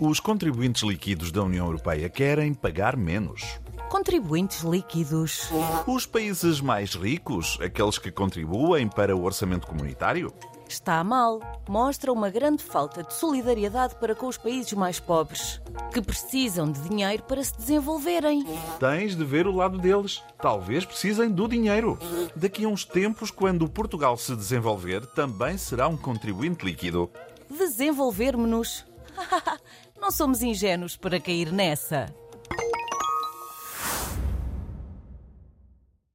Os contribuintes líquidos da União Europeia querem pagar menos. Contribuintes líquidos. Os países mais ricos, aqueles que contribuem para o orçamento comunitário, Está mal. Mostra uma grande falta de solidariedade para com os países mais pobres, que precisam de dinheiro para se desenvolverem. tens de ver o lado deles. Talvez precisem do dinheiro. Daqui a uns tempos, quando Portugal se desenvolver, também será um contribuinte líquido. Desenvolver-me-nos. Não somos ingênuos para cair nessa.